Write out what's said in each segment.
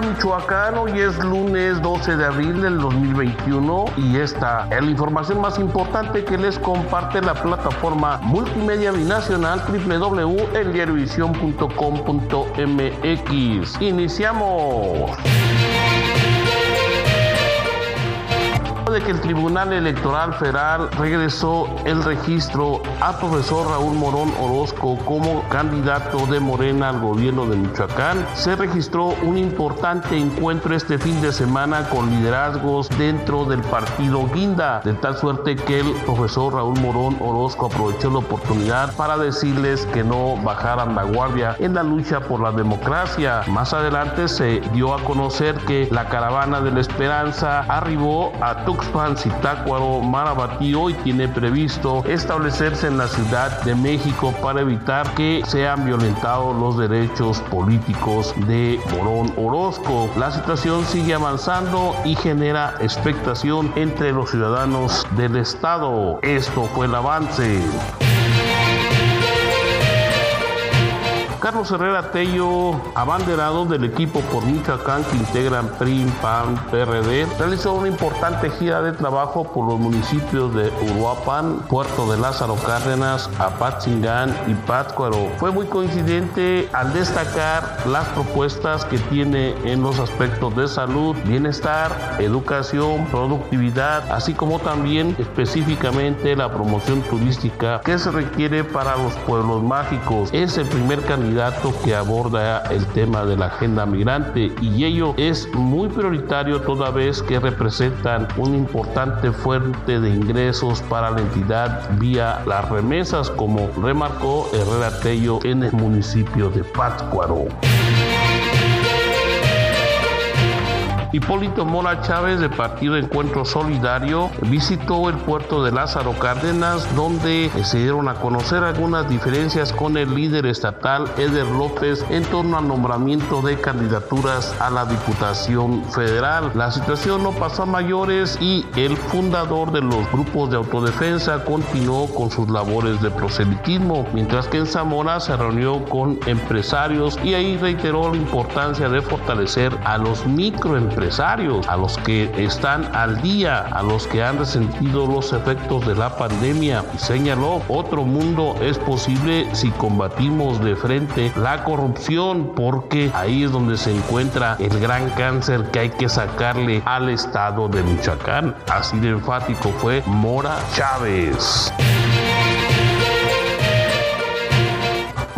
Michoacán. Hoy es lunes 12 de abril del 2021 y esta es la información más importante que les comparte la plataforma multimedia binacional www.eldiariovision.com.mx. Iniciamos de que el Tribunal Electoral Federal regresó el registro a profesor Raúl Morón Orozco como candidato de Morena al gobierno de Michoacán, se registró un importante encuentro este fin de semana con liderazgos dentro del partido Guinda, de tal suerte que el profesor Raúl Morón Orozco aprovechó la oportunidad para decirles que no bajaran la guardia en la lucha por la democracia. Más adelante se dio a conocer que la caravana de la esperanza arribó a Tuxtla Tuxpan, Zitácuaro, Marabati hoy tiene previsto establecerse en la Ciudad de México para evitar que sean violentados los derechos políticos de Morón Orozco. La situación sigue avanzando y genera expectación entre los ciudadanos del Estado. Esto fue el avance. Carlos Herrera Tello, abanderado del equipo por Michoacán que integran PRI, PAN, PRD, realizó una importante gira de trabajo por los municipios de Uruapan, Puerto de Lázaro Cárdenas, Apatzingán y Pátzcuaro. Fue muy coincidente al destacar las propuestas que tiene en los aspectos de salud, bienestar, educación, productividad, así como también específicamente la promoción turística que se requiere para los pueblos mágicos. Es el primer candidato que aborda el tema de la agenda migrante y ello es muy prioritario toda vez que representan una importante fuente de ingresos para la entidad vía las remesas como remarcó Herrera Tello en el municipio de Pátzcuaro. Hipólito Mora Chávez de Partido Encuentro Solidario visitó el puerto de Lázaro Cárdenas donde se dieron a conocer algunas diferencias con el líder estatal Eder López en torno al nombramiento de candidaturas a la Diputación Federal. La situación no pasó a mayores y el fundador de los grupos de autodefensa continuó con sus labores de proselitismo, mientras que en Zamora se reunió con empresarios y ahí reiteró la importancia de fortalecer a los microempresarios a los que están al día, a los que han resentido los efectos de la pandemia. Y señaló, otro mundo es posible si combatimos de frente la corrupción, porque ahí es donde se encuentra el gran cáncer que hay que sacarle al estado de Michoacán. Así de enfático fue Mora Chávez.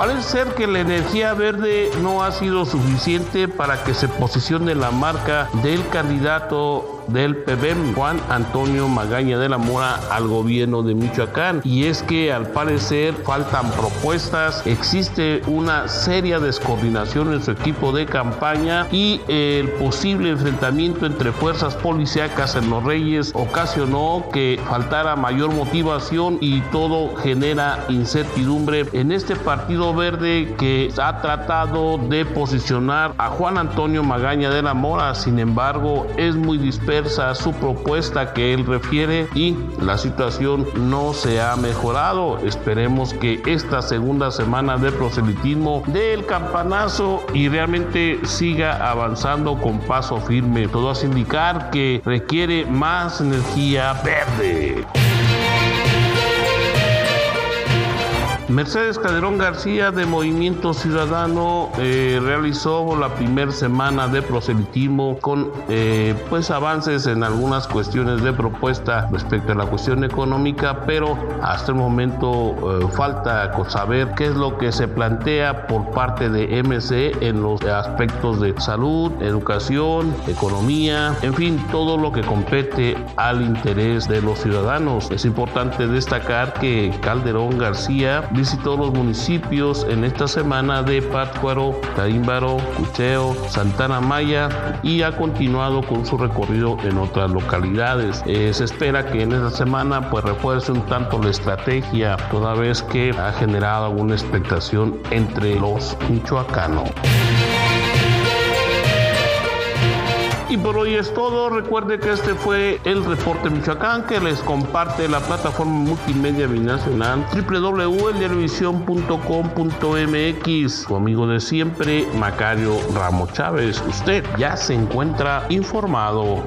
Parece ser que la energía verde no ha sido suficiente para que se posicione la marca del candidato del PBM, Juan Antonio Magaña de la Mora, al gobierno de Michoacán. Y es que al parecer faltan propuestas, existe una seria descoordinación en su equipo de campaña y el posible enfrentamiento entre fuerzas policíacas en Los Reyes ocasionó que faltara mayor motivación y todo genera incertidumbre en este partido verde que ha tratado de posicionar a Juan Antonio Magaña de la Mora, sin embargo es muy disperso su propuesta que él refiere y la situación no se ha mejorado. Esperemos que esta segunda semana de proselitismo dé el campanazo y realmente siga avanzando con paso firme. Todo hace indicar que requiere más energía verde. Mercedes Calderón García de Movimiento Ciudadano eh, realizó la primera semana de proselitismo con eh, pues avances en algunas cuestiones de propuesta respecto a la cuestión económica, pero hasta el momento eh, falta saber qué es lo que se plantea por parte de MC en los aspectos de salud, educación, economía, en fin, todo lo que compete al interés de los ciudadanos. Es importante destacar que Calderón García visitó los municipios en esta semana de Pátzcuaro, Taímbaro, Cucheo, Santana Maya y ha continuado con su recorrido en otras localidades. Eh, se espera que en esta semana pues refuerce un tanto la estrategia, toda vez que ha generado alguna expectación entre los michoacanos. Y por hoy es todo. Recuerde que este fue el reporte Michoacán que les comparte la plataforma multimedia binacional www.eldiarovisión.com.mx. Su amigo de siempre, Macario Ramos Chávez. Usted ya se encuentra informado.